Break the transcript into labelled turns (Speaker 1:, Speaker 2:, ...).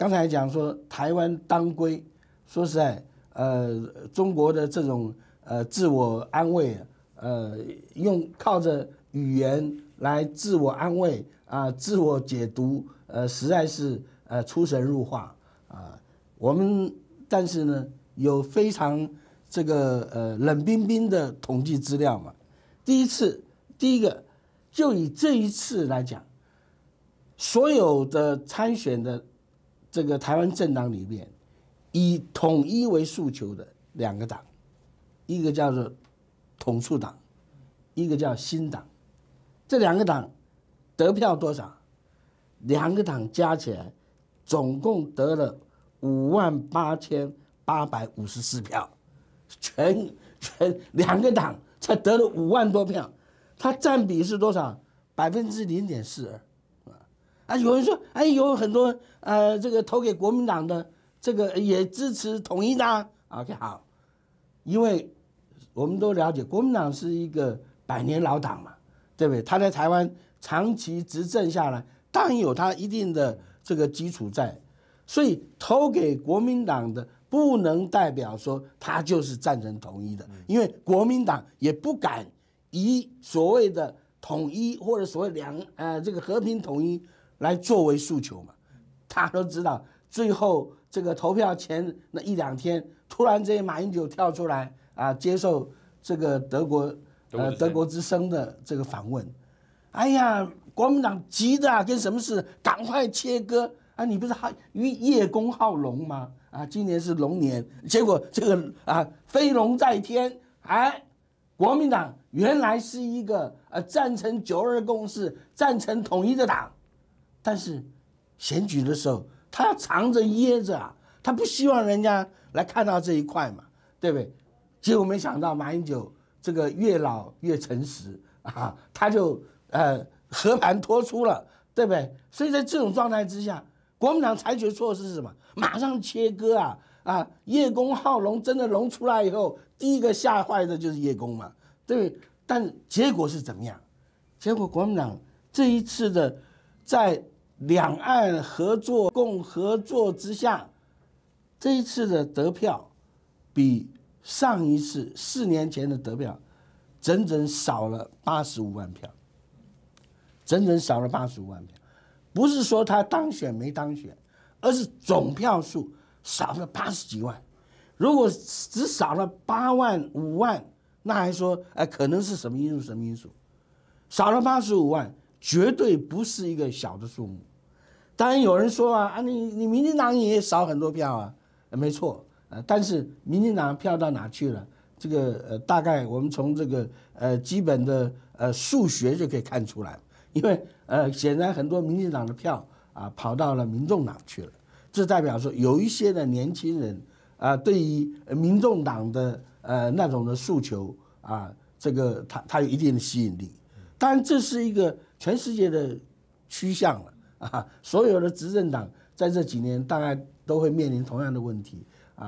Speaker 1: 刚才讲说台湾当归，说实在，呃，中国的这种。呃，自我安慰，呃，用靠着语言来自我安慰啊，自我解读，呃，实在是呃出神入化啊。我们但是呢，有非常这个呃冷冰冰的统计资料嘛。第一次，第一个，就以这一次来讲，所有的参选的这个台湾政党里面，以统一为诉求的两个党。一个叫做统促党，一个叫新党，这两个党得票多少？两个党加起来总共得了五万八千八百五十四票，全全两个党才得了五万多票，它占比是多少？百分之零点四二，啊啊！有人说，哎，有很多呃，这个投给国民党的这个也支持统一的，OK 好，因为。我们都了解，国民党是一个百年老党嘛，对不对？他在台湾长期执政下来，当然有他一定的这个基础在，所以投给国民党的不能代表说他就是赞成统一的，因为国民党也不敢以所谓的统一或者所谓两呃这个和平统一来作为诉求嘛。大家都知道，最后这个投票前那一两天，突然这些马英九跳出来。啊，接受这个德国呃德国之声的这个访问，哎呀，国民党急的啊，跟什么似的，赶快切割啊！你不是好叶公好龙吗？啊，今年是龙年，结果这个啊飞龙在天，哎，国民党原来是一个呃赞成九二共识、赞成统一的党，但是选举的时候他要藏着掖着啊，他不希望人家来看到这一块嘛，对不对？结果没想到马英九这个越老越诚实啊，他就呃和盘托出了，对不对？所以在这种状态之下，国民党采取的措施是什么？马上切割啊啊！叶公好龙真的龙出来以后，第一个吓坏的就是叶公嘛，对。但结果是怎么样？结果国民党这一次的在两岸合作共合作之下，这一次的得票比。上一次四年前的得票，整整少了八十五万票，整整少了八十五万票，不是说他当选没当选，而是总票数少了八十几万。如果只少了八万五万，那还说哎可能是什么因素什么因素？少了八十五万，绝对不是一个小的数目。当然有人说啊啊你你民进党也少很多票啊，没错。呃，但是民进党票到哪去了？这个呃，大概我们从这个呃基本的呃数学就可以看出来，因为呃显然很多民进党的票啊跑到了民众党去了，这代表说有一些的年轻人啊对于民众党的呃那种的诉求啊，这个他他有一定的吸引力。当然这是一个全世界的趋向了啊，所有的执政党在这几年大概都会面临同样的问题。